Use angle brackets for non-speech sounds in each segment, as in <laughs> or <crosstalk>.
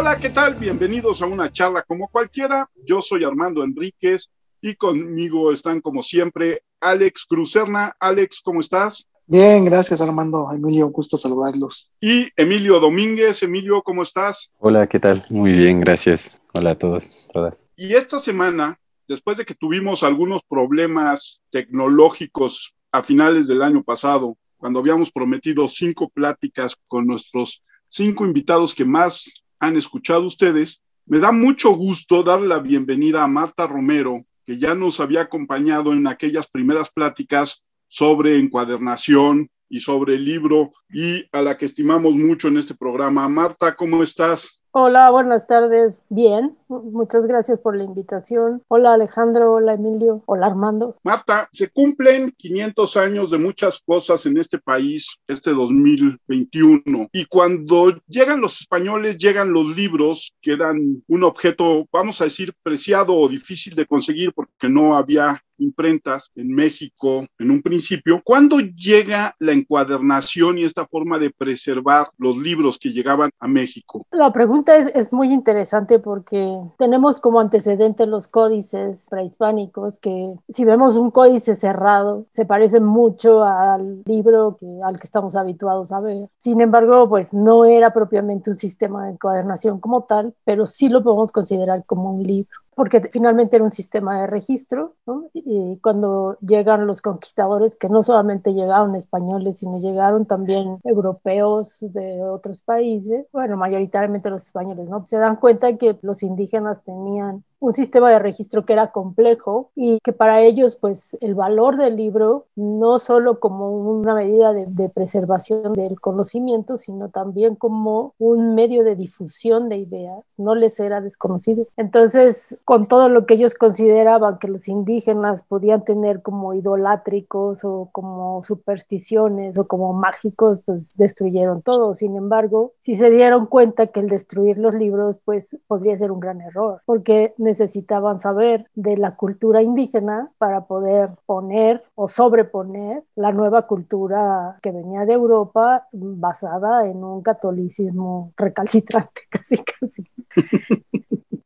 Hola, ¿qué tal? Bienvenidos a una charla como cualquiera. Yo soy Armando Enríquez y conmigo están como siempre Alex Crucerna. Alex, ¿cómo estás? Bien, gracias Armando. Emilio, gusto saludarlos. Y Emilio Domínguez. Emilio, ¿cómo estás? Hola, ¿qué tal? Muy bien, gracias. Hola a todos, todas. Y esta semana, después de que tuvimos algunos problemas tecnológicos a finales del año pasado, cuando habíamos prometido cinco pláticas con nuestros cinco invitados que más han escuchado ustedes, me da mucho gusto dar la bienvenida a Marta Romero, que ya nos había acompañado en aquellas primeras pláticas sobre encuadernación y sobre el libro y a la que estimamos mucho en este programa. Marta, ¿cómo estás? Hola, buenas tardes. Bien, muchas gracias por la invitación. Hola Alejandro, hola Emilio, hola Armando. Marta, se cumplen 500 años de muchas cosas en este país este 2021 y cuando llegan los españoles llegan los libros que eran un objeto, vamos a decir, preciado o difícil de conseguir porque no había imprentas en México en un principio. ¿Cuándo llega la encuadernación y esta forma de preservar los libros que llegaban a México? La pregunta es, es muy interesante porque tenemos como antecedente los códices prehispánicos que si vemos un códice cerrado se parece mucho al libro al que estamos habituados a ver. Sin embargo, pues no era propiamente un sistema de encuadernación como tal, pero sí lo podemos considerar como un libro porque finalmente era un sistema de registro, ¿no? y cuando llegan los conquistadores, que no solamente llegaron españoles, sino llegaron también europeos de otros países, bueno, mayoritariamente los españoles, ¿no? Se dan cuenta que los indígenas tenían un sistema de registro que era complejo y que para ellos pues el valor del libro no solo como una medida de, preservación del conocimiento, sino también como un medio de difusión de ideas, no les era desconocido. Entonces, con todo lo que ellos consideraban que los indígenas podían tener como idolátricos o como supersticiones o como mágicos, pues destruyeron todo. Sin embargo, si se dieron cuenta que el destruir los libros pues podría ser un gran error, porque necesitaban saber de la cultura indígena para poder poner o sobreponer la nueva cultura que venía de Europa basada en un catolicismo recalcitrante, <laughs> casi casi.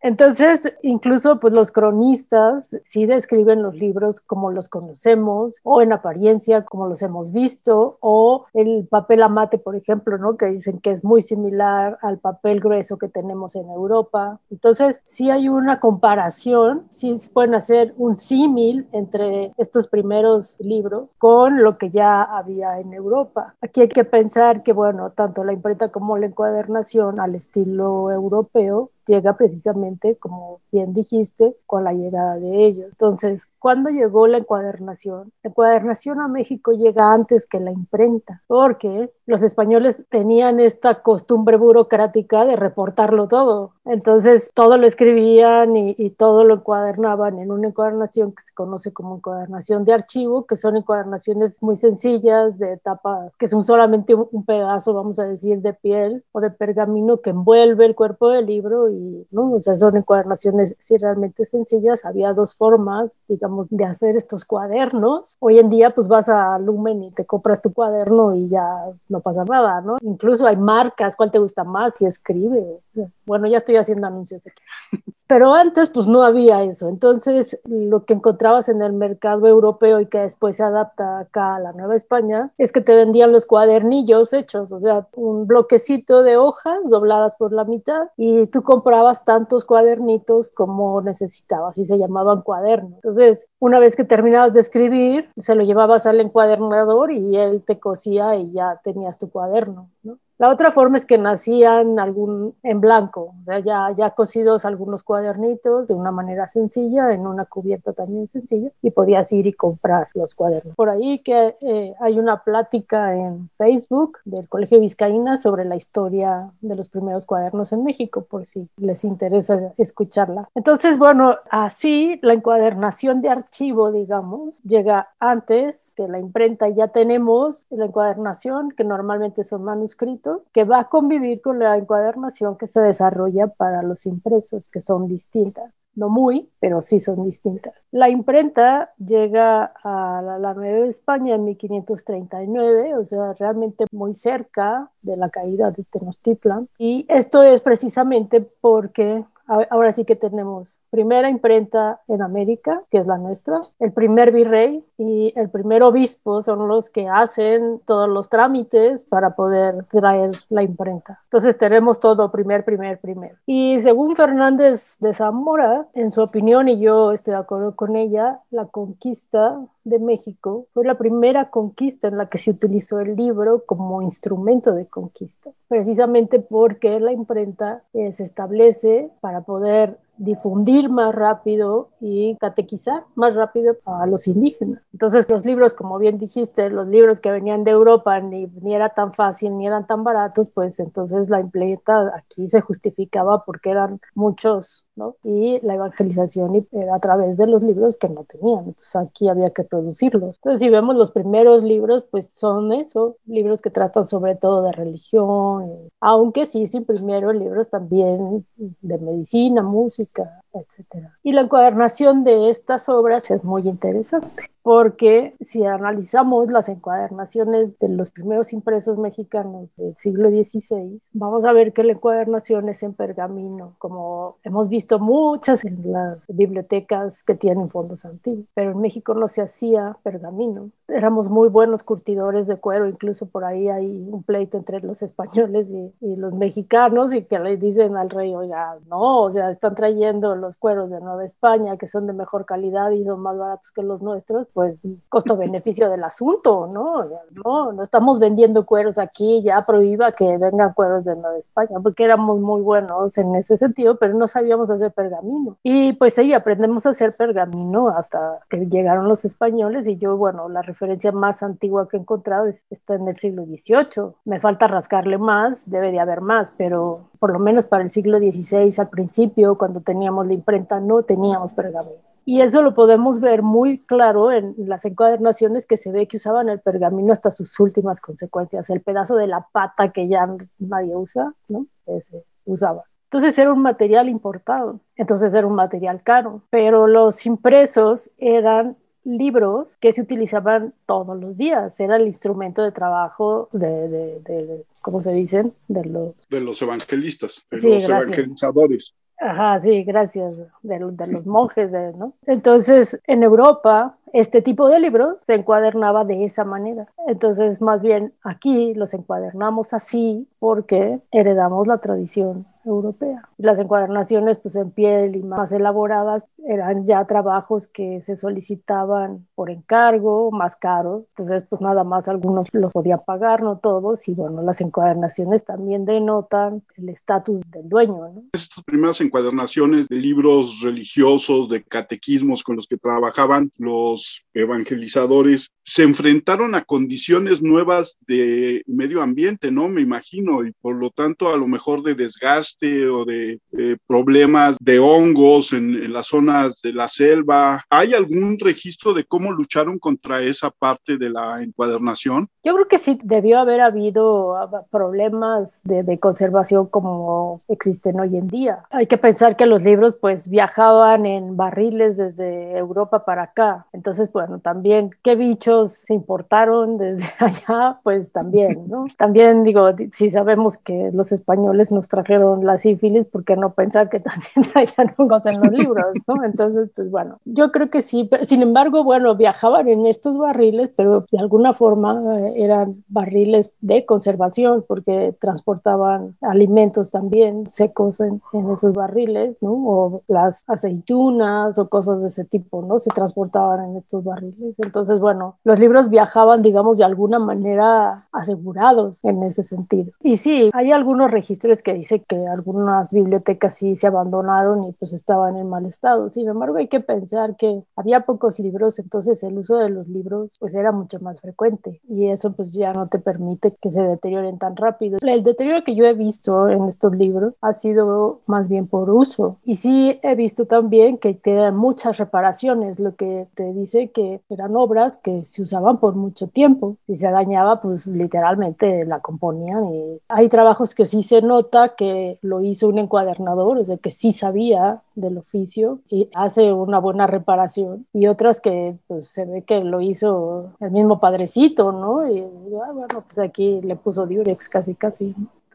Entonces, incluso pues los cronistas sí describen los libros como los conocemos o en apariencia como los hemos visto o el papel amate, por ejemplo, ¿no? Que dicen que es muy similar al papel grueso que tenemos en Europa. Entonces, sí hay una comparación, sí pueden hacer un símil entre estos primeros libros con lo que ya había en Europa. Aquí hay que pensar que, bueno, tanto la imprenta como la encuadernación al estilo europeo llega precisamente, como bien dijiste, con la llegada de ellos. Entonces, ¿cuándo llegó la encuadernación? La encuadernación a México llega antes que la imprenta, porque los españoles tenían esta costumbre burocrática de reportarlo todo. Entonces, todo lo escribían y, todo lo encuadernaban en una encuadernación que se conoce como encuadernación de archivo, que son encuadernaciones muy sencillas, de etapas, que son solamente un pedazo, vamos a decir, de piel o de pergamino que envuelve el cuerpo del libro y, ¿no? O sea, son encuadernaciones sí, realmente sencillas. Había dos formas, digamos, de hacer estos cuadernos. Hoy en día, pues vas a Lumen y te compras tu cuaderno y ya no pasa nada, ¿no? Incluso hay marcas, ¿cuál te gusta más? Si escribe. Bueno, ya estoy haciendo anuncios aquí. <laughs> Pero antes, pues no había eso. Entonces, lo que encontrabas en el mercado europeo y que después se adapta acá a la Nueva España es que te vendían los cuadernillos hechos, o sea, un bloquecito de hojas dobladas por la mitad y tú comprabas tantos cuadernitos como necesitabas y se llamaban cuadernos. Entonces, una vez que terminabas de escribir, se lo llevabas al encuadernador y él te cosía y ya tenías tu cuaderno, ¿no? La otra forma es que nacían algún en blanco, o sea, ya, ya cosidos algunos cuadernitos de una manera sencilla, en una cubierta también sencilla, y podías ir y comprar los cuadernos. Por ahí que eh, hay una plática en Facebook del Colegio Vizcaína sobre la historia de los primeros cuadernos en México, por si les interesa escucharla. Entonces, bueno, así la encuadernación de archivo, digamos, llega antes que la imprenta. Ya tenemos la encuadernación, que normalmente son manuscritos que va a convivir con la encuadernación que se desarrolla para los impresos, que son distintas. No muy, pero sí son distintas. La imprenta llega a la, la Nueva España en 1539, o sea, realmente muy cerca de la caída de Tenochtitlan. Y esto es precisamente porque ahora sí que tenemos primera imprenta en América, que es la nuestra, el primer virrey y el primer obispo son los que hacen todos los trámites para poder traer la imprenta. Entonces tenemos todo primer, primer, primer. Y según Fernández de Zamora, en su opinión, y yo estoy de acuerdo con ella, la conquista de México fue la primera conquista en la que se utilizó el libro como instrumento de conquista, precisamente porque la imprenta eh, se establece para poder difundir más rápido y catequizar más rápido a los indígenas. Entonces los libros, como bien dijiste, los libros que venían de Europa ni, ni era tan fácil ni eran tan baratos, pues entonces la imprenta aquí se justificaba porque eran muchos, ¿no? Y la evangelización era a través de los libros que no tenían. Entonces aquí había que producirlos. Entonces si vemos los primeros libros, pues son eso, libros que tratan sobre todo de religión, aunque sí se imprimieron libros también de medicina, música, etcétera. Y la encuadernación de estas obras es muy interesante porque si analizamos las encuadernaciones de los primeros impresos mexicanos del siglo XVI, vamos a ver que la encuadernación es en pergamino, como hemos visto muchas en las bibliotecas que tienen fondos antiguos, pero en México no se hacía pergamino. Éramos muy buenos curtidores de cuero, incluso por ahí hay un pleito entre los españoles y, y los mexicanos y que le dicen al rey, oiga, no, o sea, están trayendo los cueros de Nueva España que son de mejor calidad y son más baratos que los nuestros, pues costo-beneficio del asunto, ¿no? ¿no? No estamos vendiendo cueros aquí, ya prohíba que vengan cueros de Nueva España, porque éramos muy buenos en ese sentido, pero no sabíamos hacer pergamino. Y pues ahí aprendemos a hacer pergamino hasta que llegaron los españoles y yo, bueno, la referencia más antigua que he encontrado está en el siglo XVIII. Me falta rascarle más, debe de haber más, pero por lo menos para el siglo XVI al principio, cuando teníamos la imprenta, no teníamos pergamino. Y eso lo podemos ver muy claro en las encuadernaciones que se ve que usaban el pergamino hasta sus últimas consecuencias. El pedazo de la pata que ya nadie usa, ¿no? Ese usaba. Entonces era un material importado, entonces era un material caro, pero los impresos eran libros que se utilizaban todos los días, era el instrumento de trabajo de, de, de ¿cómo se dicen? De los, de los evangelistas, de los evangelizadores. Ajá, sí, gracias, de, de los monjes, de, ¿no? Entonces, en Europa, este tipo de libros se encuadernaba de esa manera. Entonces, más bien aquí los encuadernamos así porque heredamos la tradición europea. Las encuadernaciones, pues en piel y más elaboradas, eran ya trabajos que se solicitaban por encargo, más caros. Entonces, pues nada más algunos los podían pagar, no todos. Y bueno, las encuadernaciones también denotan el estatus del dueño. ¿no? Estas primeras encuadernaciones de libros religiosos, de catequismos con los que trabajaban los evangelizadores, se enfrentaron a condiciones nuevas de medio ambiente, ¿no? Me imagino, y por lo tanto a lo mejor de desgaste o de eh, problemas de hongos en, en, las zonas de la selva. ¿Hay algún registro de cómo lucharon contra esa parte de la encuadernación? Yo creo que sí debió haber habido ah, problemas de, de conservación como existen hoy en día. Hay que pensar que los libros pues viajaban en barriles desde Europa para acá. Entonces, bueno, también qué bichos se importaron desde <laughs> allá, pues también, ¿no? También digo, si sabemos que los españoles nos trajeron la sífilis, ¿por qué no pensar que <laughs> también traían hongos en los libros, ¿no? Entonces, pues bueno, yo creo que sí, pero, sin embargo, bueno, viajaban en estos barriles, pero de alguna forma eh, eran barriles de conservación porque transportaban alimentos también secos en, en, esos barriles, ¿no? O las aceitunas o cosas de ese tipo, ¿no? Se transportaban en estos barriles. Entonces, bueno, los libros viajaban, digamos, de alguna manera asegurados en ese sentido. Y sí, hay algunos registros que dicen que algunas bibliotecas sí se abandonaron y pues estaban en mal estado. Sin embargo, hay que pensar que había pocos libros, entonces el uso de los libros pues era mucho más frecuente y eso pues ya no te permite que se deterioren tan rápido. El deterioro que yo he visto en estos libros ha sido más bien por uso y sí he visto también que tienen muchas reparaciones, lo que te dice que eran obras que se usaban por mucho tiempo. Si se dañaba, pues literalmente la componían. Y hay trabajos que sí se nota que lo hizo un encuadernador, o sea, que sí sabía del oficio y hace una buena reparación. Y otras que pues, se ve que lo hizo el mismo padrecito, ¿no? Y ah, bueno, pues aquí le puso Durex casi, casi. <laughs>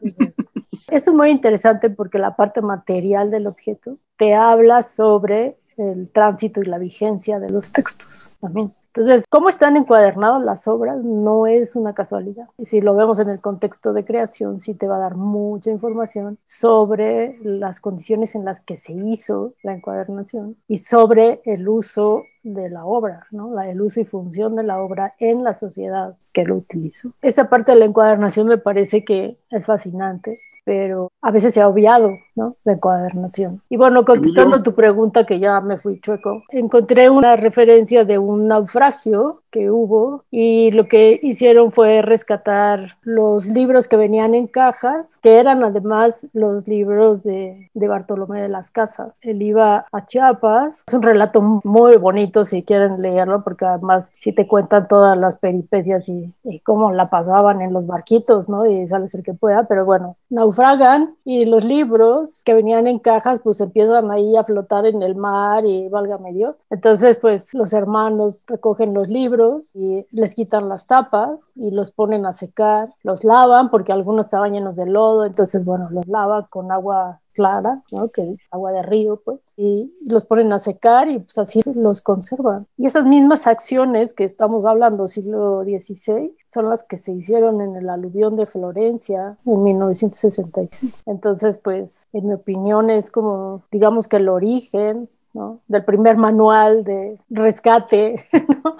eso es muy interesante porque la parte material del objeto te habla sobre el tránsito y la vigencia de los textos también. Entonces, cómo están encuadernadas las obras no es una casualidad. Y si lo vemos en el contexto de creación, sí te va a dar mucha información sobre las condiciones en las que se hizo la encuadernación y sobre el uso de la obra, ¿no? el uso y función de la obra en la sociedad que lo utilizó. Esa parte de la encuadernación me parece que es fascinante, pero a veces se ha obviado ¿no? la encuadernación. Y bueno, contestando tu pregunta, que ya me fui chueco, encontré una referencia de un naufragio que hubo y lo que hicieron fue rescatar los libros que venían en cajas, que eran además los libros de, de Bartolomé de las Casas. Él iba a Chiapas, es un relato muy bonito si quieren leerlo, porque además si te cuentan todas las peripecias y, cómo la pasaban en los barquitos, ¿no? Y sales el que pueda, pero bueno, naufragan y los libros que venían en cajas pues empiezan ahí a flotar en el mar y valga medio. Entonces pues los hermanos recogen los libros y les quitan las tapas y los ponen a secar, los lavan porque algunos estaban llenos de lodo, entonces bueno, los lava con agua clara, ¿no? que agua de río, pues, y los ponen a secar y pues así los conservan. Y esas mismas acciones que estamos hablando, siglo XVI, son las que se hicieron en el aluvión de Florencia en 1965. Entonces, pues, en mi opinión es como, digamos que el origen del primer manual de rescate. <laughs> ¿no?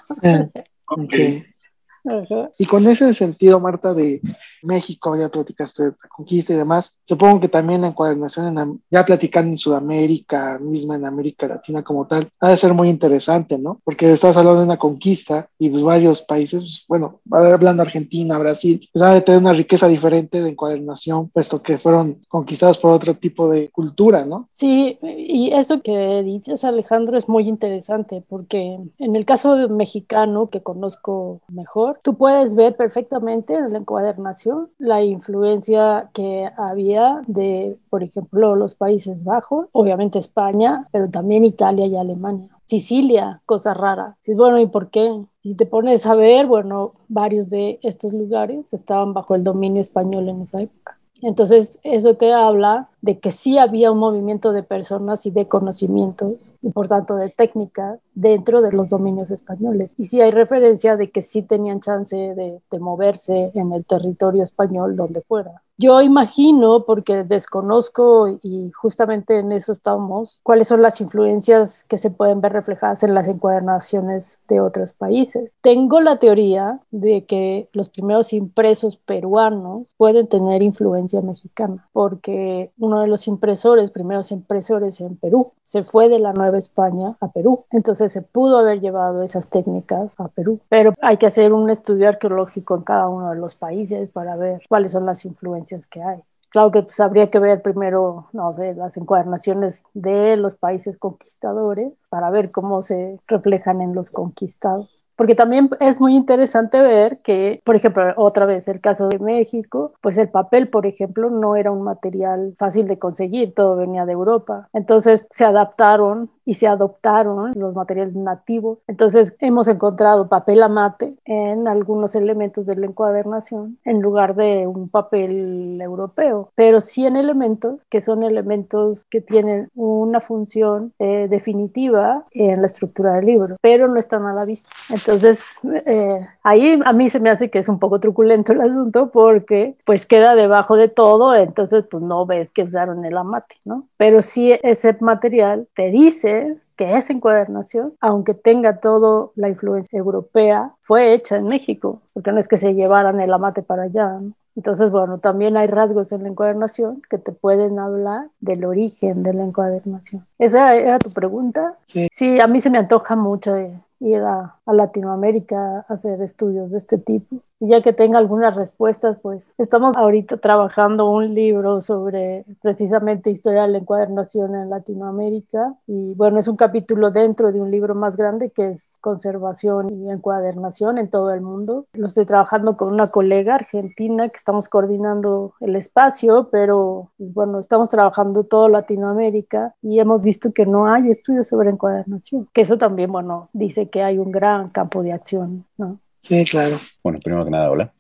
Eh, y con ese sentido, Marta, de México, ya platicaste de la conquista y demás, supongo que también la encuadernación, ya platicando en Sudamérica, misma en América Latina como tal, ha de ser muy interesante, ¿no? Porque estás hablando de una conquista y pues varios países, pues, bueno, hablando Argentina, Brasil, pues ha de tener una riqueza diferente de encuadernación, puesto que fueron conquistados por otro tipo de cultura, ¿no? Sí, y eso que dices, Alejandro, es muy interesante, porque en el caso de mexicano, que conozco mejor, tú puedes ver perfectamente en la encuadernación la influencia que había de, por ejemplo, los Países Bajos, obviamente España, pero también Italia y Alemania. Sicilia, cosa rara. Bueno, ¿y por qué? Si te pones a ver, bueno, varios de estos lugares estaban bajo el dominio español en esa época. Entonces, eso te habla de que sí había un movimiento de personas y de conocimientos, y por tanto de técnica, dentro de los dominios españoles. Y sí hay referencia de que sí tenían chance de, de moverse en el territorio español donde fuera. Yo imagino, porque desconozco y justamente en eso estamos, cuáles son las influencias que se pueden ver reflejadas en las encuadernaciones de otros países. Tengo la teoría de que los primeros impresos peruanos pueden tener influencia mexicana, porque uno de los impresores, primeros impresores en Perú, se fue de la Nueva España a Perú. Entonces se pudo haber llevado esas técnicas a Perú, pero hay que hacer un estudio arqueológico en cada uno de los países para ver cuáles son las influencias que hay. Claro que pues, habría que ver primero, no sé, las encuadernaciones de los países conquistadores para ver cómo se reflejan en los conquistados porque también es muy interesante ver que, por ejemplo, otra vez el caso de México, pues el papel, por ejemplo, no era un material fácil de conseguir, todo venía de Europa. Entonces se adaptaron y se adoptaron los materiales nativos. Entonces hemos encontrado papel amate en algunos elementos de la encuadernación en lugar de un papel europeo, pero sí en elementos que son elementos que tienen una función eh, definitiva en la estructura del libro, pero no están a la vista. Entonces, eh, ahí a mí se me hace que es un poco truculento el asunto porque pues queda debajo de todo, entonces pues no ves que usaron el amate, ¿no? Pero sí ese material te dice que esa encuadernación, aunque tenga toda la influencia europea, fue hecha en México, porque no es que se llevaran el amate para allá, ¿no? Entonces, bueno, también hay rasgos en la encuadernación que te pueden hablar del origen de la encuadernación. ¿Esa era tu pregunta? Sí. Sí, a mí se me antoja mucho ir a, Latinoamérica a hacer estudios de este tipo. Y ya que tenga algunas respuestas, pues estamos ahorita trabajando un libro sobre precisamente historia de la encuadernación en Latinoamérica. Y bueno, es un capítulo dentro de un libro más grande que es conservación y encuadernación en todo el mundo. Lo estoy trabajando con una colega argentina que estamos coordinando el espacio, pero bueno, estamos trabajando todo Latinoamérica y hemos visto que no hay estudios sobre encuadernación, que eso también, bueno, dice que hay un gran campo de acción, ¿no? Sí, claro. Bueno, primero que nada, <laughs> hola.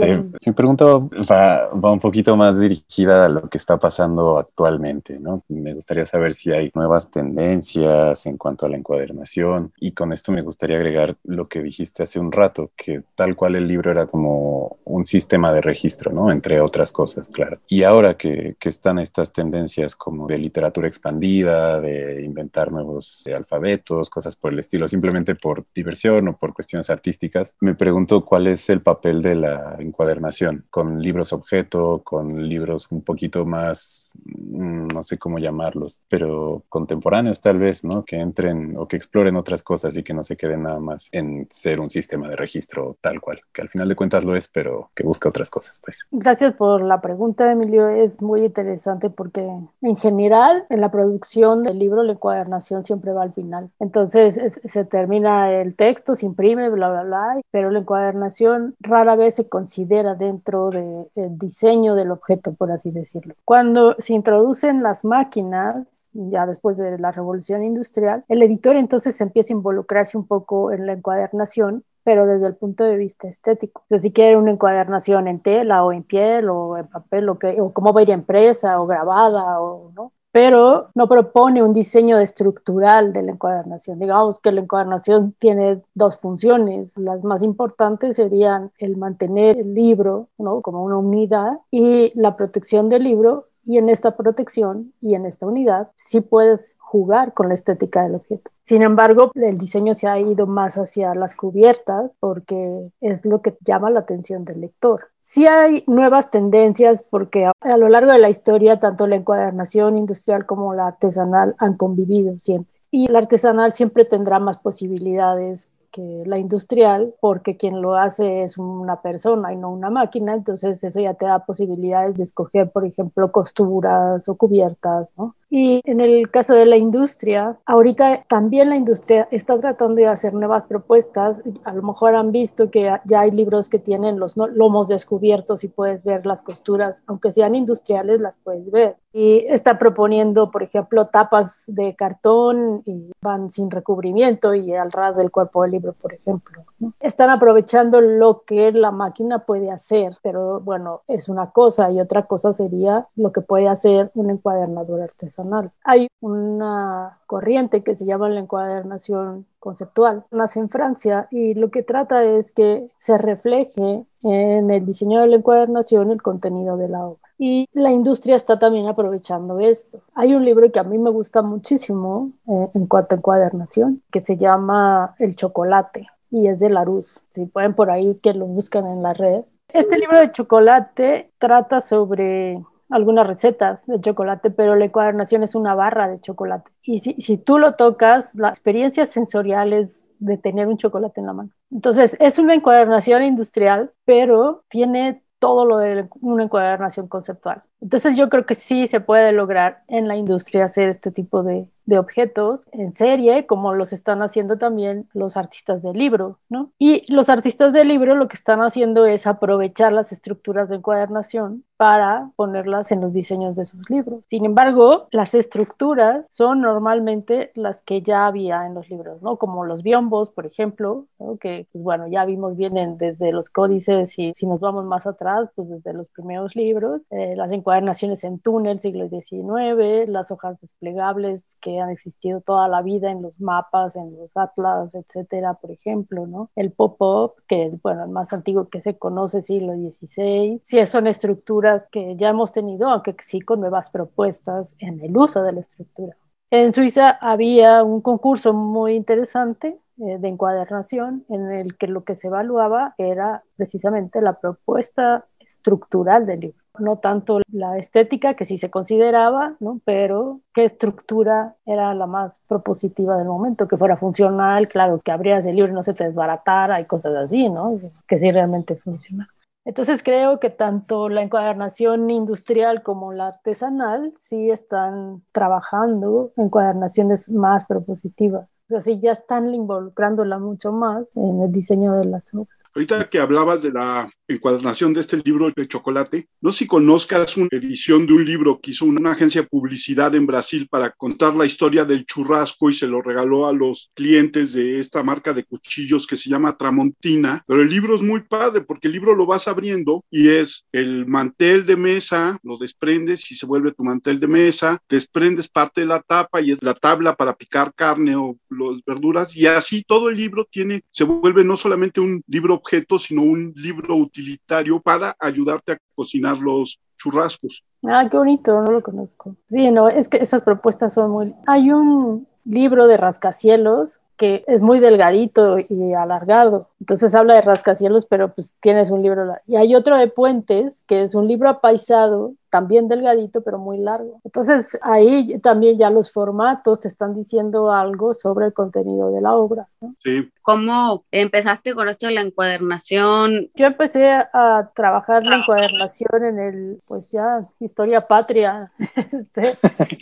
Eh, mi pregunta va, va, un poquito más dirigida a lo que está pasando actualmente, ¿no? Me gustaría saber si hay nuevas tendencias en cuanto a la encuadernación y con esto me gustaría agregar lo que dijiste hace un rato, que tal cual el libro era como un sistema de registro, ¿no? Entre otras cosas, claro. Y ahora que, que están estas tendencias como de literatura expandida, de inventar nuevos alfabetos, cosas por el estilo, simplemente por diversión o por cuestiones artísticas, me pregunto cuál es el papel de la encuadernación, con libros objeto, con libros un poquito más, no sé cómo llamarlos, pero contemporáneos tal vez, ¿no? Que entren o que exploren otras cosas y que no se queden nada más en ser un sistema de registro tal cual, que al final de cuentas lo es, pero que busca otras cosas, pues. Gracias por la pregunta, Emilio. Es muy interesante porque en general en la producción del libro la encuadernación siempre va al final. Entonces se termina el texto, se imprime, bla, bla, bla, pero la encuadernación rara vez se considera dentro del diseño del objeto, por así decirlo. Cuando se introducen las máquinas, ya después de la revolución industrial, el editor entonces empieza a involucrarse un poco en la encuadernación pero desde el punto de vista estético. Entonces, si quiere una encuadernación en tela o en piel o en papel o, que, o cómo va impresa o grabada o no, pero no propone un diseño estructural de la encuadernación. Digamos que la encuadernación tiene dos funciones. Las más importantes serían el mantener el libro ¿no? como una unidad y la protección del libro y en esta protección y en esta unidad sí puedes jugar con la estética del objeto. Sin embargo, el diseño se ha ido más hacia las cubiertas porque es lo que llama la atención del lector. Sí hay nuevas tendencias porque a, lo largo de la historia tanto la encuadernación industrial como la artesanal han convivido siempre. Y la artesanal siempre tendrá más posibilidades que la industrial, porque quien lo hace es una persona y no una máquina, entonces eso ya te da posibilidades de escoger, por ejemplo, costuras o cubiertas, ¿no? Y en el caso de la industria, ahorita también la industria está tratando de hacer nuevas propuestas. A lo mejor han visto que ya hay libros que tienen los lomos descubiertos y puedes ver las costuras, aunque sean industriales, las puedes ver. Y está proponiendo, por ejemplo, tapas de cartón y van sin recubrimiento y al ras del cuerpo del libro, por ejemplo. Están aprovechando lo que la máquina puede hacer, pero bueno, es una cosa y otra cosa sería lo que puede hacer un encuadernador artesanal. Hay una corriente que se llama la encuadernación conceptual. Nace en Francia y lo que trata es que se refleje en el diseño de la encuadernación el contenido de la obra. Y la industria está también aprovechando esto. Hay un libro que a mí me gusta muchísimo eh, en cuanto a encuadernación, que se llama El chocolate y es de Larousse. Si pueden por ahí que lo buscan en la red. Este libro de chocolate trata sobre algunas recetas de chocolate, pero la encuadernación es una barra de chocolate. Y si, si tú lo tocas, la experiencia sensorial es de tener un chocolate en la mano. Entonces, es una encuadernación industrial, pero tiene todo lo de una encuadernación conceptual. Entonces yo creo que sí se puede lograr en la industria hacer este tipo de, de objetos en serie, como los están haciendo también los artistas del libro, ¿no? Y los artistas del libro lo que están haciendo es aprovechar las estructuras de encuadernación para ponerlas en los diseños de sus libros. Sin embargo, las estructuras son normalmente las que ya había en los libros, ¿no? Como los biombos, por ejemplo, que, pues, bueno, ya vimos vienen desde los códices y si nos vamos más atrás, pues desde los primeros libros, eh, las encuadernaciones en túnel, siglo XIX, las hojas desplegables que han existido toda la vida en los mapas, en los atlas, etcétera, por ejemplo. El pop-up, que bueno, el más antiguo que se conoce, siglo XVI. Sí, son estructuras que ya hemos tenido, aunque sí con nuevas propuestas en el uso de la estructura. En Suiza había un concurso muy interesante eh, de encuadernación en el que lo que se evaluaba era precisamente la propuesta estructural del libro. No tanto la estética, que sí se consideraba, ¿no? pero qué estructura era la más propositiva del momento, que fuera funcional, claro, que abrías el libro y no se te desbaratara y cosas así, ¿no? que sí realmente funciona. Entonces creo que tanto la encuadernación industrial como la artesanal sí están trabajando encuadernaciones más propositivas. O sea, sí ya están involucrándola mucho más en el diseño de las obras. Ahorita que hablabas de la encuadernación de este libro de chocolate, no sé si conozcas una edición de un libro que hizo una agencia de publicidad en Brasil para contar la historia del churrasco y se lo regaló a los clientes de esta marca de cuchillos que se llama Tramontina. Pero el libro es muy padre porque el libro lo vas abriendo y es el mantel de mesa, lo desprendes y se vuelve tu mantel de mesa, desprendes parte de la tapa y es la tabla para picar carne o las verduras y así todo el libro tiene, se vuelve no solamente un libro objeto, sino un libro utilitario para ayudarte a cocinar los churrascos. Ah, qué bonito, no lo conozco. Sí, no, es que esas propuestas son muy... Hay un libro de rascacielos que es muy delgadito y alargado. Entonces habla de rascacielos, pero pues tienes un libro. Y hay otro de puentes, que es un libro apaisado también delgadito, pero muy largo. Entonces ahí también ya los formatos te están diciendo algo sobre el contenido de la obra. Sí. ¿Cómo empezaste con esto de la encuadernación? Yo empecé a trabajar la encuadernación en el, pues ya, historia patria, <laughs> este, <laughs>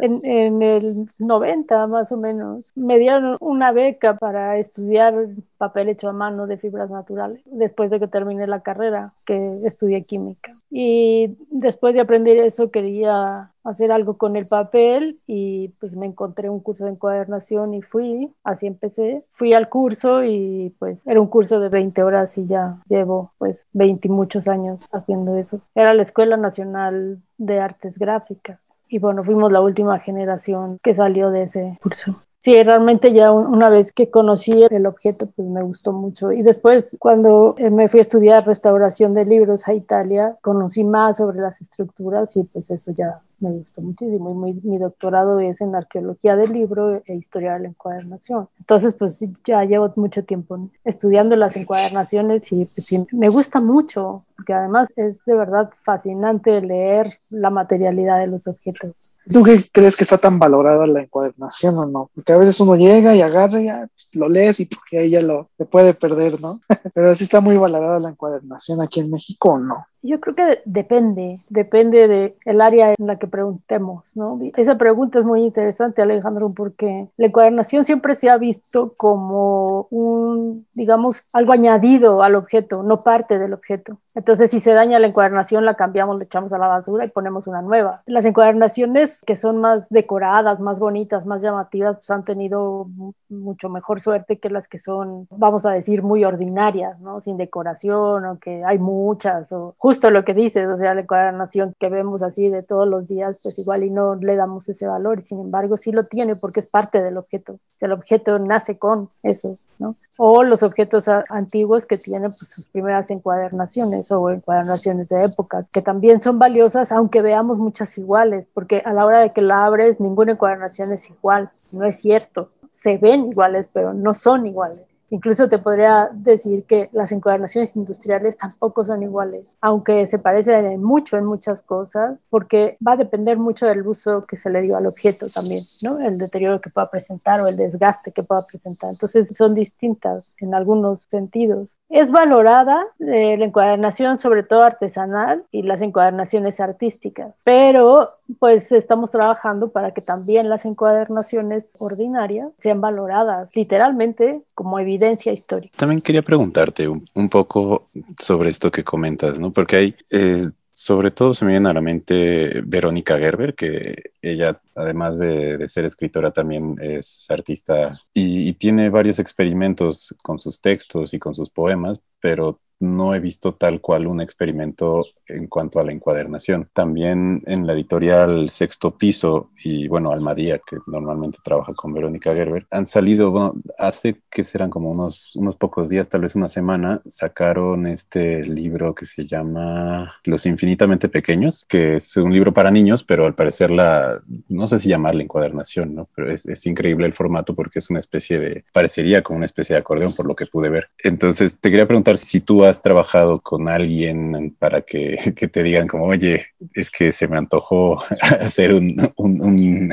en, en el 90 más o menos. Me dieron una beca para estudiar papel hecho a mano de fibras naturales después de que terminé la carrera, que estudié química. Y después de aprender eso quería hacer algo con el papel y pues me encontré un curso de encuadernación y fui, así empecé. Fui al curso y pues era un curso de 20 horas y ya llevo pues 20 y muchos años haciendo eso. Era la Escuela Nacional de Artes Gráficas. Y bueno, fuimos la última generación que salió de ese curso. Sí, realmente ya una vez que conocí el objeto, pues me gustó mucho. Y después, cuando eh, me fui a estudiar restauración de libros a Italia, conocí más sobre las estructuras y pues eso ya me gustó muchísimo. Y mi, doctorado es en arqueología del libro e historia de la encuadernación. Entonces, pues ya llevo mucho tiempo estudiando las encuadernaciones y pues, sí, me gusta mucho, porque además es de verdad fascinante leer la materialidad de los objetos. ¿Tú qué crees que está tan valorada la encuadernación o no? Porque a veces uno llega y agarra y pues, lo lees y porque ahí ya lo se puede perder, ¿no? <laughs> Pero sí está muy valorada la encuadernación aquí en México o no. Yo creo que depende, depende del el área en la que preguntemos, ¿no? Esa pregunta es muy interesante, Alejandro, porque la encuadernación siempre se ha visto como un, digamos, algo añadido al objeto, no parte del objeto. Entonces, si se daña la encuadernación, la cambiamos, la echamos a la basura y ponemos una nueva. Las encuadernaciones que son más decoradas, más bonitas, más llamativas, pues han tenido mucho mejor suerte que las que son, vamos a decir, muy ordinarias, ¿no? Sin decoración o que hay muchas o justo lo que dices, o sea, la encuadernación que vemos así de todos los días, pues igual y no le damos ese valor, sin embargo sí lo tiene porque es parte del objeto, o sea, el objeto nace con eso, ¿no? O los objetos antiguos que tienen pues, sus primeras encuadernaciones o encuadernaciones de época, que también son valiosas, aunque veamos muchas iguales, porque a la hora de que la abres, ninguna encuadernación es igual, no es cierto, se ven iguales, pero no son iguales. Incluso te podría decir que las encuadernaciones industriales tampoco son iguales, aunque se parecen mucho en muchas cosas, porque va a depender mucho del uso que se le dio al objeto también, ¿no? El deterioro que pueda presentar o el desgaste que pueda presentar. Entonces son distintas en algunos sentidos. Es valorada eh, la encuadernación, sobre todo artesanal, y las encuadernaciones artísticas, pero pues estamos trabajando para que también las encuadernaciones ordinarias sean valoradas literalmente como evidencia histórica. También quería preguntarte un, poco sobre esto que comentas, ¿no? Porque hay... Eh, sobre todo se me viene a la mente Verónica Gerber, que ella, además de, ser escritora, también es artista y, tiene varios experimentos con sus textos y con sus poemas, pero no he visto tal cual un experimento en cuanto a la encuadernación. También en la editorial Sexto Piso y bueno, Almadía, que normalmente trabaja con Verónica Gerber, han salido, hace que serán como unos, unos pocos días, tal vez una semana, sacaron este libro que se llama Los infinitamente pequeños, que es un libro para niños, pero al parecer la, no sé si llamarla encuadernación, ¿no? Pero es, es increíble el formato porque es una especie de, parecería como una especie de acordeón por lo que pude ver. Entonces, te quería preguntar si tú has trabajado con alguien para <laughs> que, te digan como, oye, es que se me antojó <laughs> hacer un,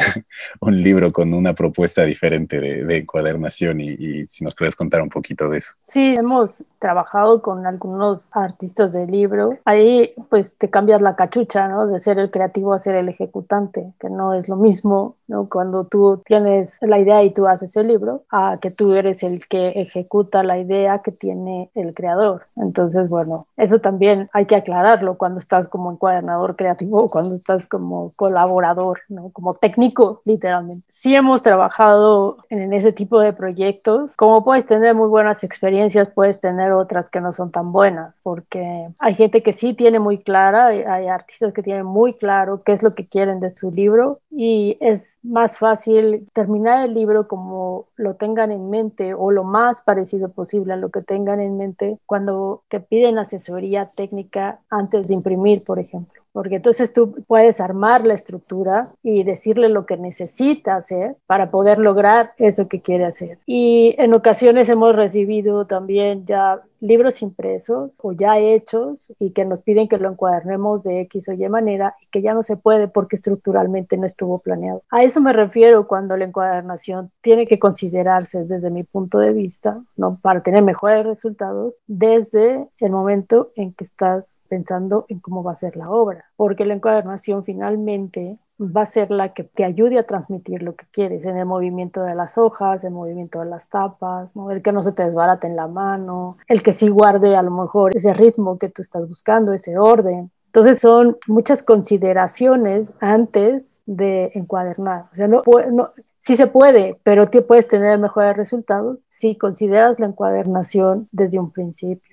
libro con una propuesta diferente de, encuadernación y, si nos puedes contar un poquito de eso. Sí, hemos trabajado con algunos artistas de libro. Ahí pues te cambias la cachucha, ¿no? De ser el creativo a ser el ejecutante, que no es lo mismo, ¿no? Cuando tú tienes la idea y tú haces el libro, a que tú eres el que ejecuta la idea que tiene el creador. Entonces, bueno, eso también hay que aclararlo cuando estás como encuadernador creativo <laughs> cuando estás como colaborador, ¿no? Como técnico, literalmente. Sí hemos trabajado en ese tipo de proyectos. Como puedes tener muy buenas experiencias, puedes tener otras que no son tan buenas, porque hay gente que sí tiene muy clara, hay artistas que tienen muy claro qué es lo que quieren de su libro y es más fácil terminar el libro como lo tengan en mente o lo más parecido posible a lo que tengan en mente cuando te piden asesoría técnica antes de imprimir, por ejemplo porque entonces tú puedes armar la estructura y decirle lo que necesita hacer para poder lograr eso que quiere hacer. Y en ocasiones hemos recibido también ya libros impresos o ya hechos y que nos piden que lo encuadernemos de X o Y manera y que ya no se puede porque estructuralmente no estuvo planeado. A eso me refiero cuando la encuadernación tiene que considerarse desde mi punto de vista, ¿no? Para tener mejores resultados desde el momento en que estás pensando en cómo va a ser la obra porque la encuadernación finalmente va a ser la que te ayude a transmitir lo que quieres en el movimiento de las hojas, el movimiento de las tapas, ¿no? el que no se te desbarate en la mano, el que sí guarde a lo mejor ese ritmo que tú estás buscando, ese orden. Entonces son muchas consideraciones antes de encuadernar. O sea, no, no, sí se puede, pero puedes tener mejores resultados si consideras la encuadernación desde un principio.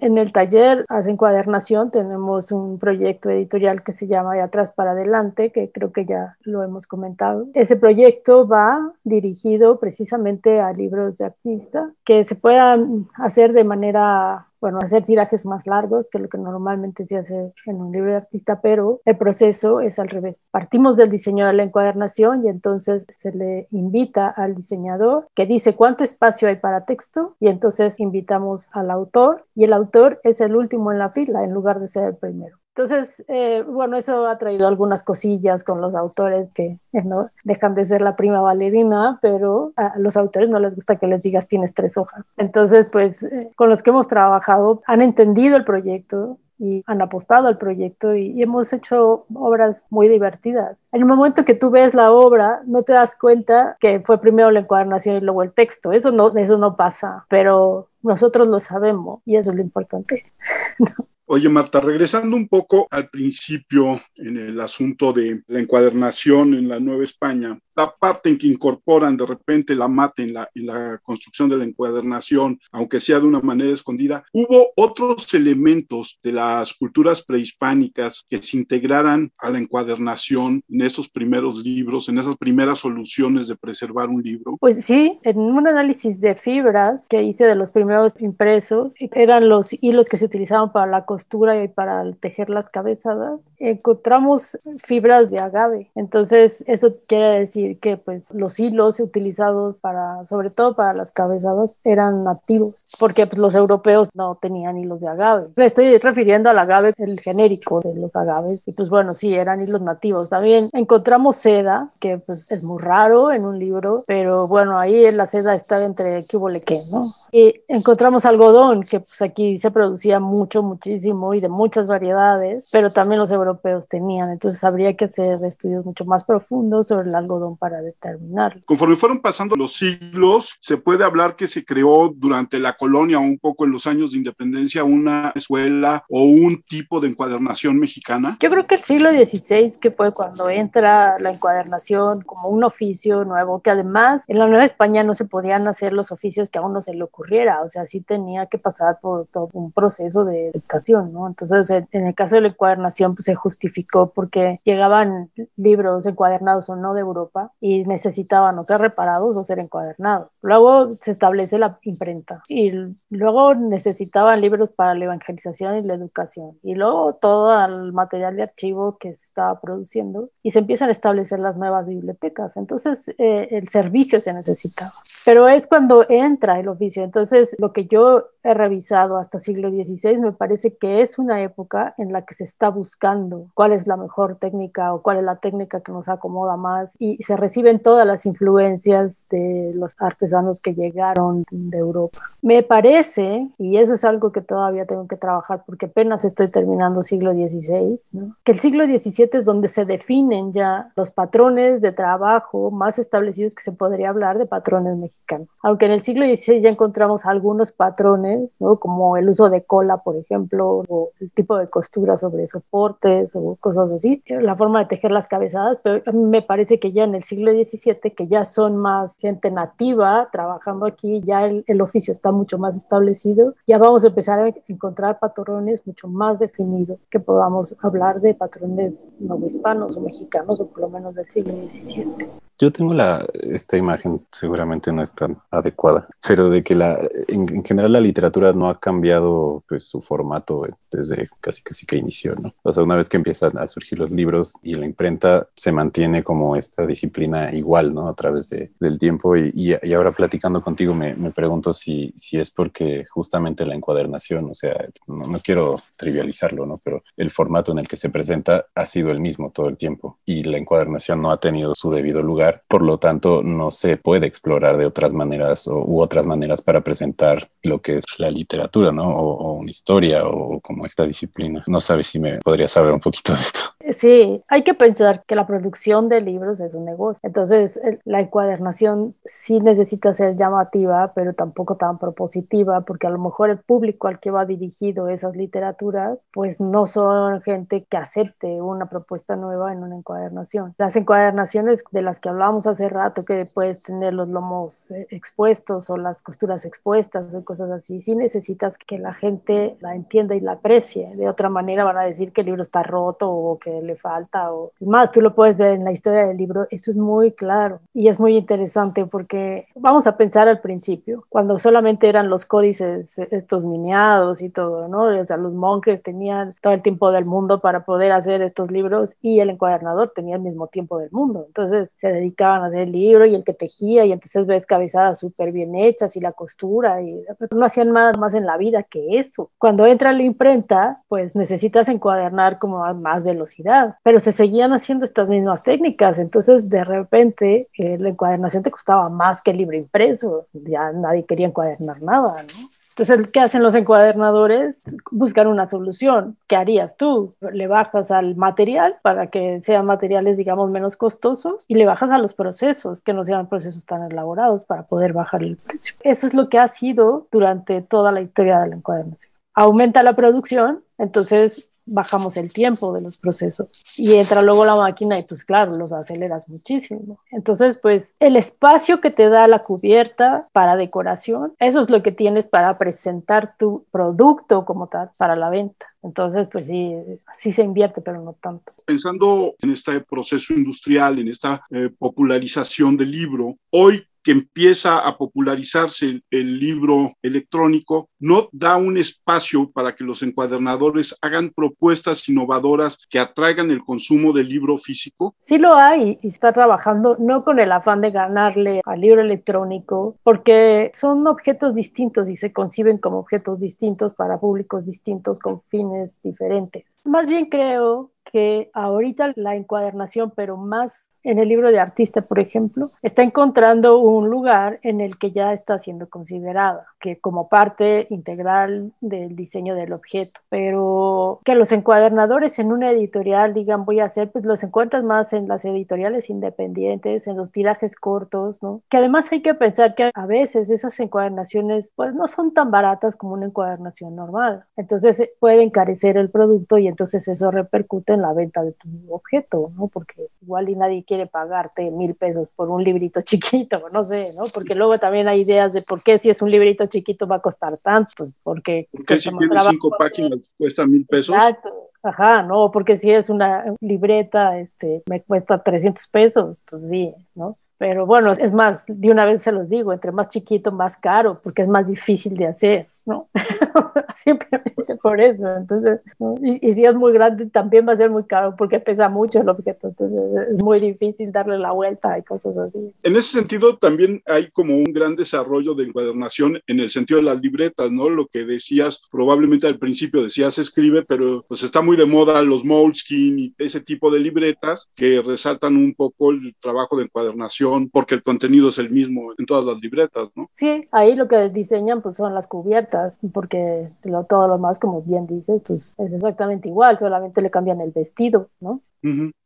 En el taller Hace Encuadernación tenemos un proyecto editorial que se llama De atrás para adelante, que creo que ya lo hemos comentado. Ese proyecto va dirigido precisamente a libros de artista que se puedan hacer de manera bueno, hacer tirajes más largos que lo que normalmente se hace en un libro de artista, pero el proceso es al revés. Partimos del diseño de la encuadernación y entonces se le invita al diseñador que dice cuánto espacio hay para texto y entonces invitamos al autor y el autor es el último en la fila en lugar de ser el primero. Entonces, eh, bueno, eso ha traído algunas cosillas con los autores que eh, no dejan de ser la prima valerina, pero a los autores no les gusta que les digas tienes tres hojas. Entonces, pues eh, con los que hemos trabajado han entendido el proyecto y han apostado al proyecto y, hemos hecho obras muy divertidas. En el momento que tú ves la obra, no te das cuenta que fue primero la encuadernación y luego el texto. Eso no, eso no pasa, pero nosotros lo sabemos y eso es lo importante. <laughs> Oye, Marta, regresando un poco al principio en el asunto de la encuadernación en la Nueva España, la parte en que incorporan de repente la mate en la, en la construcción de la encuadernación, aunque sea de una manera escondida, hubo otros elementos de las culturas prehispánicas que se integraran a la encuadernación en esos primeros libros, en esas primeras soluciones de preservar un libro. Pues sí, en un análisis de fibras que hice de los primeros impresos, eran los hilos que se utilizaban para la costura y para tejer las cabezadas, encontramos fibras de agave. Entonces, eso quiere decir que pues los hilos utilizados para, sobre todo para las cabezadas, eran nativos, porque pues, los europeos no tenían hilos de agave. Me estoy refiriendo al agave, el genérico de los agaves, y pues bueno, sí, eran hilos nativos. También encontramos seda, que pues es muy raro en un libro, pero bueno, ahí la seda está entre qué, ¿no? Y encontramos algodón, que pues aquí se producía mucho, muchísimo y de muchas variedades, pero también los europeos tenían, entonces habría que hacer estudios mucho más profundos sobre el algodón para determinarlo. Conforme fueron pasando los siglos, se puede hablar que se creó durante la colonia, un poco en los años de independencia, una escuela o un tipo de encuadernación mexicana. Yo creo que el siglo XVI, que fue cuando entra la encuadernación como un oficio nuevo, que además en la Nueva España no se podían hacer los oficios que a uno se le ocurriera, o sea, sí tenía que pasar por todo un proceso de educación, ¿no? Entonces, en el caso de la encuadernación, pues se justificó porque llegaban libros encuadernados o no de Europa y necesitaban o ser reparados o ser encuadernados. Luego se establece la imprenta y luego necesitaban libros para la evangelización y la educación y luego todo el material de archivo que se estaba produciendo y se empiezan a establecer las nuevas bibliotecas. Entonces eh, el servicio se necesitaba. Pero es cuando entra el oficio. Entonces lo que yo he revisado hasta siglo XVI me parece que es una época en la que se está buscando cuál es la mejor técnica o cuál es la técnica que nos acomoda más y se reciben todas las influencias de los artesanos que llegaron de Europa. Me parece, y eso es algo que todavía tengo que trabajar porque apenas estoy terminando siglo XVI, que el siglo XVII es donde se definen ya los patrones de trabajo más establecidos que se podría hablar de patrones mexicanos. Aunque en el siglo XVI ya encontramos algunos patrones, como el uso de cola, por ejemplo, o el tipo de costura sobre soportes o cosas así, la forma de tejer las cabezadas, pero me parece que ya en el siglo XVII, que ya son más gente nativa trabajando aquí, ya el, el oficio está mucho más establecido, ya vamos a empezar a encontrar patrones mucho más definidos, que podamos hablar de patrones no hispanos o mexicanos, o por lo menos del siglo XVII. Yo tengo la, esta imagen, seguramente no es tan adecuada, pero de que la, en, general la literatura no ha cambiado pues, su formato desde casi casi que inició, ¿no? O sea, una vez que empiezan a surgir los libros y la imprenta se mantiene como esta disciplina igual, ¿no? A través de, del tiempo y, y, ahora platicando contigo me, me, pregunto si, si es porque justamente la encuadernación, o sea, no, no quiero trivializarlo, ¿no? Pero el formato en el que se presenta ha sido el mismo todo el tiempo y la encuadernación no ha tenido su debido lugar por lo tanto no se puede explorar de otras maneras o, u otras maneras para presentar lo que es la literatura, ¿no? O, una historia o como esta disciplina. No sabes si me podrías hablar un poquito de esto. Sí, hay que pensar que la producción de libros es un negocio. Entonces, la encuadernación sí necesita ser llamativa, pero tampoco tan propositiva, porque a lo mejor el público al que va dirigido esas literaturas, pues no son gente que acepte una propuesta nueva en una encuadernación. Las encuadernaciones de las que hablábamos hace rato, que puedes tener los lomos eh, expuestos o las costuras expuestas o cosas así, sí necesitas que la gente la entienda y la aprecie. De otra manera van a decir que el libro está roto o que le falta o más, tú lo puedes ver en la historia del libro, eso es muy claro y es muy interesante porque vamos a pensar al principio, cuando solamente eran los códices estos miniados y todo, ¿no? O sea, los monjes tenían todo el tiempo del mundo para poder hacer estos libros y el encuadernador tenía el mismo tiempo del mundo, entonces se dedicaban a hacer el libro y el que tejía y entonces ves cabezadas súper bien hechas y la costura y no hacían nada más en la vida que eso. Cuando entra la imprenta, pues necesitas encuadernar como a más velocidad pero se seguían haciendo estas mismas técnicas, entonces de repente eh, la encuadernación te costaba más que el libro impreso, ya nadie quería encuadernar nada, ¿no? Entonces, ¿qué hacen los encuadernadores? Buscar una solución. ¿Qué harías tú? Le bajas al material para que sean materiales, digamos, menos costosos y le bajas a los procesos, que no sean procesos tan elaborados para poder bajar el precio. Eso es lo que ha sido durante toda la historia de la encuadernación. Aumenta la producción, entonces bajamos el tiempo de los procesos y entra luego la máquina y pues claro, los aceleras muchísimo. Entonces, pues el espacio que te da la cubierta para decoración, eso es lo que tienes para presentar tu producto como tal para la venta. Entonces, pues sí, sí se invierte, pero no tanto. Pensando en este proceso industrial, en esta eh, popularización del libro, hoy que empieza a popularizarse el, libro electrónico, no da un espacio para que los encuadernadores hagan propuestas innovadoras que atraigan el consumo del libro físico? Sí lo hay y está trabajando no con el afán de ganarle al libro electrónico, porque son objetos distintos y se conciben como objetos distintos para públicos distintos con fines diferentes. Más bien creo que ahorita la encuadernación, pero más en el libro de artista, por ejemplo, está encontrando un lugar en el que ya está siendo considerada, que como parte integral del diseño del objeto, pero que los encuadernadores en una editorial digan voy a hacer, pues los encuentras más en las editoriales independientes, en los tirajes cortos, ¿no? Que además hay que pensar que a veces esas encuadernaciones pues no son tan baratas como una encuadernación normal, entonces puede encarecer el producto y entonces eso repercute en la venta de tu objeto, ¿no? Porque igual y nadie quiere pagarte mil pesos por un librito chiquito, <laughs> no sé, ¿no? Porque luego también hay ideas de por qué si es un librito chiquito va a costar tanto, pues porque... Porque si tiene cinco páginas cuesta mil pesos. Exacto. Ajá, no, porque si es una libreta, este, me cuesta 300 pesos, pues sí, ¿no? Pero bueno, es más, de una vez se los digo, entre más chiquito, más caro, porque es más difícil de hacer. ¿No? <laughs> Simplemente por eso. Entonces, y, si es muy grande, también va a ser muy caro porque pesa mucho el objeto. Entonces, es muy difícil darle la vuelta y cosas así. En ese sentido, también hay como un gran desarrollo de encuadernación en el sentido de las libretas, ¿no? Lo que decías, probablemente al principio decías escribe, pero pues está muy de moda los Moleskine y ese tipo de libretas que resaltan un poco el trabajo de encuadernación porque el contenido es el mismo en todas las libretas, ¿no? Sí, ahí lo que diseñan pues son las cubiertas porque todo lo más, como bien dices, pues es exactamente igual, solamente le cambian el vestido, ¿no?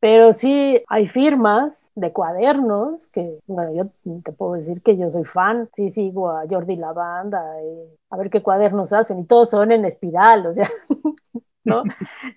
Pero sí hay firmas de cuadernos que, bueno, yo te puedo decir que yo soy fan, sí sigo a Jordi Lavanda, a ver qué cuadernos hacen y todos son en espiral, o sea, <laughs> ¿no?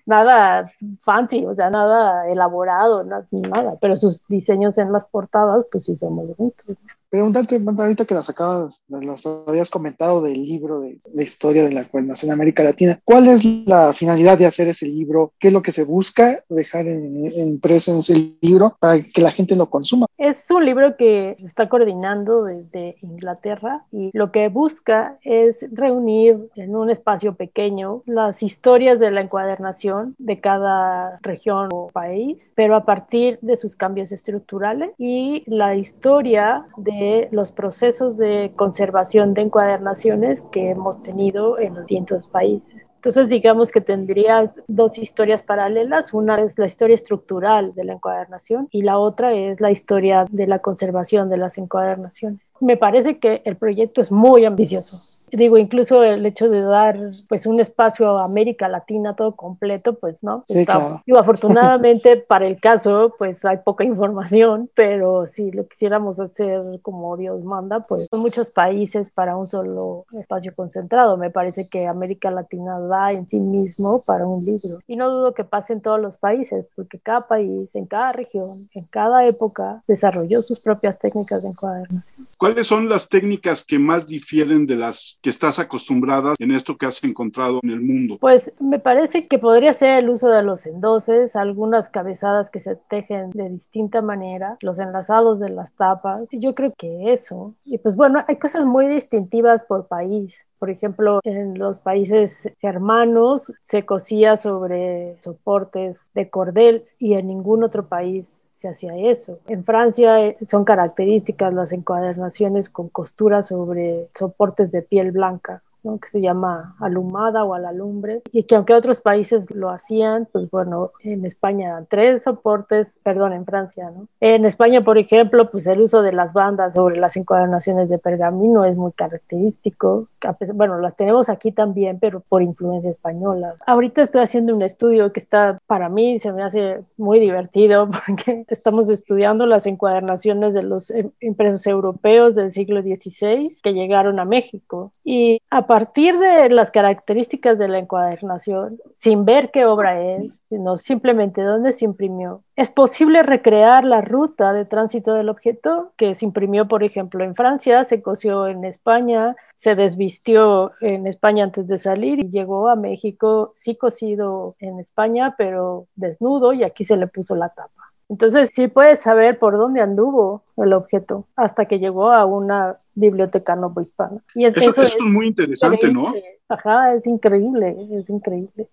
nada fancy, o sea, nada elaborado, nada, nada, pero sus diseños en las portadas, pues sí son muy bonitos. Preguntarte, ahorita que las acabas, las habías comentado del libro de la historia de la coordinación América Latina, ¿cuál es la finalidad de hacer ese libro? ¿Qué es lo que se busca dejar en, impreso en ese libro para que la gente lo consuma? Es un libro que está coordinando desde Inglaterra y lo que busca es reunir en un espacio pequeño las historias de la encuadernación de cada región o país, pero a partir de sus cambios estructurales y la historia de los procesos de conservación de encuadernaciones que hemos tenido en los distintos países. Entonces, digamos que tendrías dos historias paralelas. Una es la historia estructural de la encuadernación y la otra es la historia de la conservación de las encuadernaciones. Me parece que el proyecto es muy ambicioso Digo, incluso el hecho de dar pues un espacio a América Latina todo completo, pues no. Sí, claro. Digo, afortunadamente <laughs> para el caso, pues hay poca información, pero si lo quisiéramos hacer como Dios manda, pues son muchos países para un solo espacio concentrado. Me parece que América Latina da en sí mismo para un libro. Y no dudo que pase en todos los países, porque cada país, en cada región, en cada época, desarrolló sus propias técnicas de encuadernación. ¿Cuáles son las técnicas que más difieren de las que estás acostumbrada en esto que has encontrado en el mundo? Pues me parece que podría ser el uso de los endoses, algunas cabezadas que se tejen de distinta manera, los enlazados de las tapas. Yo creo que eso. Y pues bueno, hay cosas muy distintivas por país. Por ejemplo, en los países hermanos se cosía sobre soportes de cordel y en ningún otro país se hacía eso. En Francia eh, son características las encuadernaciones con costuras sobre soportes de piel blanca que se llama alumada o a la lumbre, y que aunque otros países lo hacían, pues bueno, en España tres soportes, perdón, en Francia, ¿no? En España, por ejemplo, pues el uso de las bandas sobre las encuadernaciones de pergamino es muy característico. Bueno, las tenemos aquí también, pero por influencia española. Ahorita estoy haciendo un estudio que está, para mí, se me hace muy divertido <laughs> porque estamos estudiando las encuadernaciones de los em, impresos europeos del siglo XVI que llegaron a México. Y a partir de las características de la encuadernación, sin ver qué obra es, sino simplemente dónde se imprimió, es posible recrear la ruta de tránsito del objeto que se imprimió, por ejemplo, en Francia, se cosió en España, se desvistió en España antes de salir y llegó a México, sí cosido en España, pero desnudo y aquí se le puso la tapa. Entonces sí puedes saber por dónde anduvo el objeto hasta que llegó a una biblioteca novohispana. Y es, eso, es, muy interesante, ¿no? Ajá, es increíble, es increíble.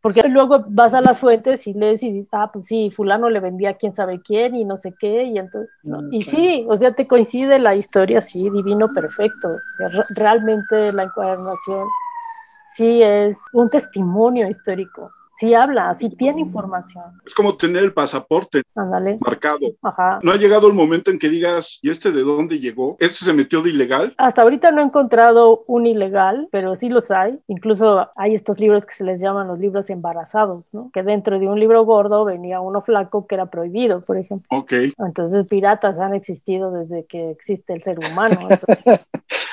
Porque luego vas a las fuentes y lees y dices, ah, pues sí, fulano le vendía a quién sabe quién y no sé qué, y entonces, mm, y sí, o sea, te coincide la historia, sí, divino, perfecto. Realmente la encuadernación sí es un testimonio histórico sí habla, sí tiene información. Es como tener el pasaporte marcado. Ajá. No ha llegado el momento en que digas, ¿y este de dónde llegó? ¿Este se metió de ilegal? Hasta ahorita no he encontrado un ilegal, pero sí los hay. Incluso hay estos libros que se les llaman los libros embarazados, ¿no? Que dentro de un libro gordo venía uno flaco que era prohibido, por ejemplo. Ok. Entonces, piratas han existido desde que existe el ser humano. <laughs>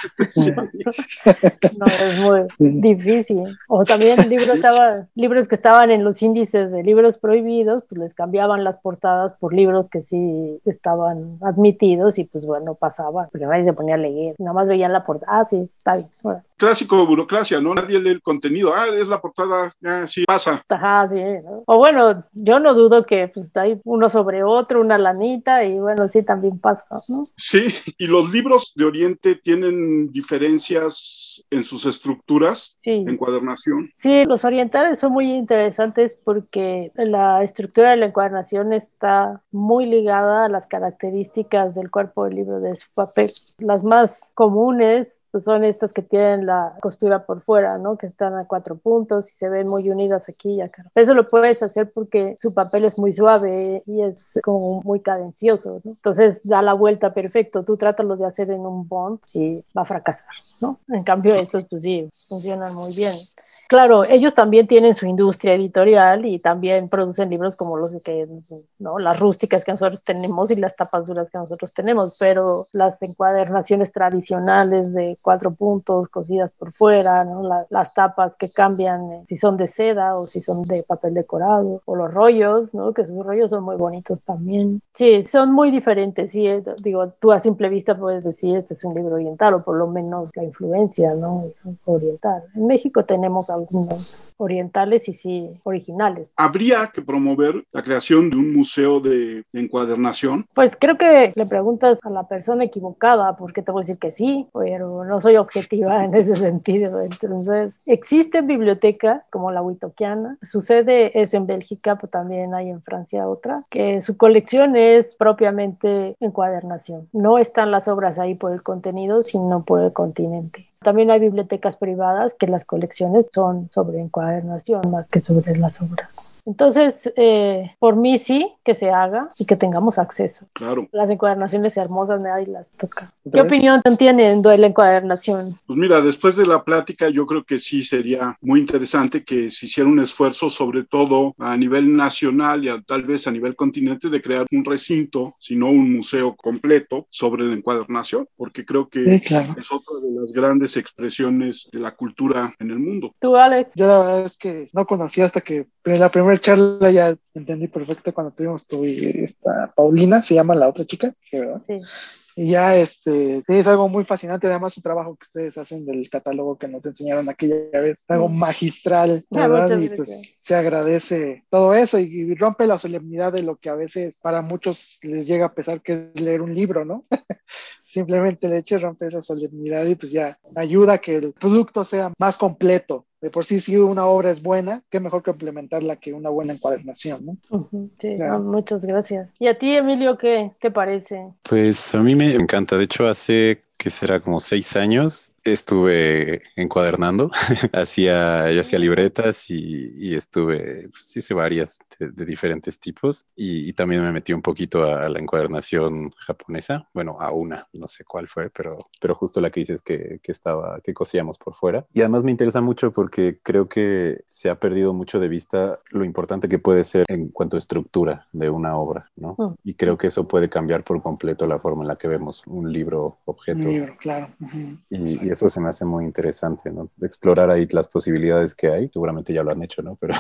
<laughs> no, es muy difícil. O también libros, estaba, libros que estaban en los índices de libros prohibidos, pues les cambiaban las portadas por libros que sí estaban admitidos y pues bueno, pasaba, porque nadie se ponía a leer, nada más veían la portada, ah, sí, está bien. Clásico burocracia, ¿no? Nadie lee el contenido, ah, es la portada, ah, sí, pasa. Ajá, sí, O bueno, yo no dudo que pues hay uno sobre otro, una lanita y bueno, sí, también pasa, ¿no? Sí, y los libros de Oriente tienen diferencias en sus estructuras, sí. encuadernación. Sí, los orientales son muy interesantes porque la estructura de la encuadernación está muy ligada a las características del cuerpo del libro de su papel. Las más comunes pues, son estas que tienen la costura por fuera, ¿no? Que están a cuatro puntos y se ven muy unidas aquí y acá. Eso lo puedes hacer porque su papel es muy suave y es como muy cadencioso, ¿no? Entonces da la vuelta perfecto. Tú trátalo de hacer en un bond y va a fracasar, ¿no? En cambio estos pues sí, funcionan muy bien. Claro, ellos también tienen su industria editorial y también producen libros como los que, ¿no? Las rústicas que nosotros tenemos y las tapas duras que nosotros tenemos, pero las encuadernaciones tradicionales de cuatro puntos por fuera, ¿no? las tapas que cambian eh, si son de seda o si son de papel decorado, o los rollos, ¿no? que sus rollos son muy bonitos también. Sí, son muy diferentes, sí, eh, digo, tú a simple vista puedes decir este es un libro oriental o por lo menos la influencia ¿no? oriental. En México tenemos algunos orientales y sí originales. ¿Habría que promover la creación de un museo de, de encuadernación? Pues creo que le preguntas a la persona equivocada, porque te voy a decir que sí, pero no soy objetiva en ese sentido. Entonces, existe biblioteca como la Witokiana, su sede es en Bélgica, pero también hay en Francia otra, que su colección es propiamente encuadernación. No están las obras ahí por el contenido, sino por el continente. También hay bibliotecas privadas que las colecciones son sobre encuadernación más que sobre las obras. Entonces, eh, por mí sí que se haga y que tengamos acceso. Claro. Las encuadernaciones hermosas nadie las toca. ¿Qué opinión tienen de la encuadernación? Pues mira, después de la plática yo creo que sí sería muy interesante que se hiciera un esfuerzo sobre todo a nivel nacional y tal vez a nivel continente de crear un recinto, si no un museo completo sobre la encuadernación, porque creo que es otra de las grandes expresiones de la cultura en el mundo. ¿Tú, Alex? Yo la verdad es que no conocía hasta que en la primera charla ya entendí perfecto cuando tuvimos tu, esta Paulina, se llama la otra chica, ¿verdad? Sí. Y ya, este, sí, es algo muy fascinante. Además, su trabajo que ustedes hacen del catálogo que nos enseñaron aquella vez, algo magistral, ah, ¿verdad? y pues se agradece todo eso y, rompe la solemnidad de lo que a veces para muchos les llega a pesar que es leer un libro, ¿no? <laughs> Simplemente el hecho rompe esa solemnidad y pues ya ayuda a que el producto sea más completo de por sí, si una obra es buena, qué mejor complementarla que una buena encuadernación, ¿no? sí, muchas gracias. ¿Y a ti, Emilio, qué te parece? Pues a mí me encanta. De hecho, hace que será como seis años, estuve encuadernando, <laughs> hacía, yo hacía libretas y, estuve, pues, hice varias de, diferentes tipos y, también me metí un poquito a, la encuadernación japonesa, bueno, a una, no sé cuál fue, pero, pero justo la que dices que, que estaba, que cosíamos por fuera. Y además me interesa mucho porque creo que se ha perdido mucho de vista lo importante que puede ser en cuanto a estructura de una obra, ¿no? Mm. Y creo que eso puede cambiar por completo la forma en la que vemos un libro objeto claro. y, eso se me hace muy interesante, ¿no? Explorar ahí las posibilidades que hay. Seguramente ya lo han hecho, ¿no? <laughs> Pero,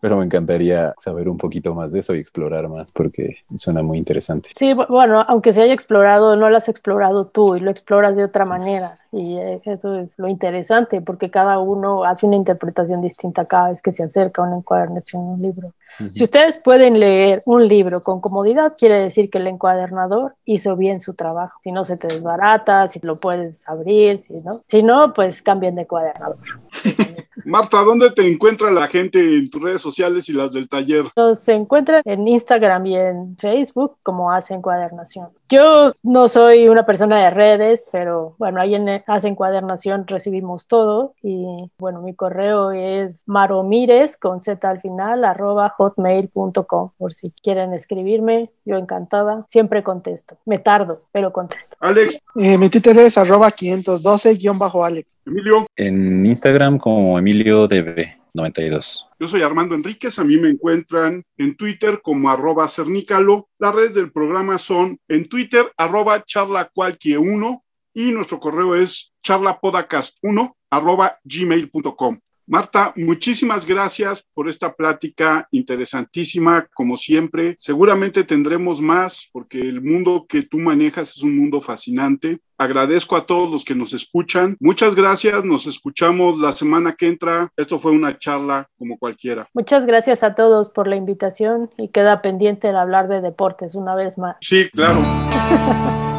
pero me encantaría saber un poquito más de eso y explorar más porque suena muy interesante. Sí, bueno, aunque se haya explorado, no lo has explorado tú y lo exploras de otra manera. Y eh, eso es lo interesante, porque cada uno hace una interpretación distinta cada vez que se acerca a una encuadernación, un libro. Si ustedes pueden leer un libro con comodidad, quiere decir que el encuadernador hizo bien su trabajo. Si no se te desbarata, si lo puedes abrir, si no, si no pues cambien de encuadernador. <laughs> Marta, ¿dónde te encuentra la gente en tus redes sociales y las del taller? Nos encuentran en Instagram y en Facebook como Hace Encuadernación. Yo no soy una persona de redes, pero bueno, ahí en Hace Encuadernación recibimos todo y bueno, mi correo es maromires con z al final arroba hotmail.com por si quieren escribirme, yo encantada, siempre contesto. Me tardo, pero contesto. Alex. Eh, mi Twitter es arroba 512-Alex. Emilio. En Instagram como EmilioDB92. Yo soy Armando Enríquez, a mí me encuentran en Twitter como arroba cernícalo. Las redes del programa son en Twitter arroba charlacualquie1 y nuestro correo es charlapodcast1 arroba gmail.com. Marta, muchísimas gracias por esta plática interesantísima, como siempre. Seguramente tendremos más porque el mundo que tú manejas es un mundo fascinante. Agradezco a todos los que nos escuchan. Muchas gracias. Nos escuchamos la semana que entra. Esto fue una charla como cualquiera. Muchas gracias a todos por la invitación y queda pendiente el hablar de deportes una vez más. Sí, claro. <laughs>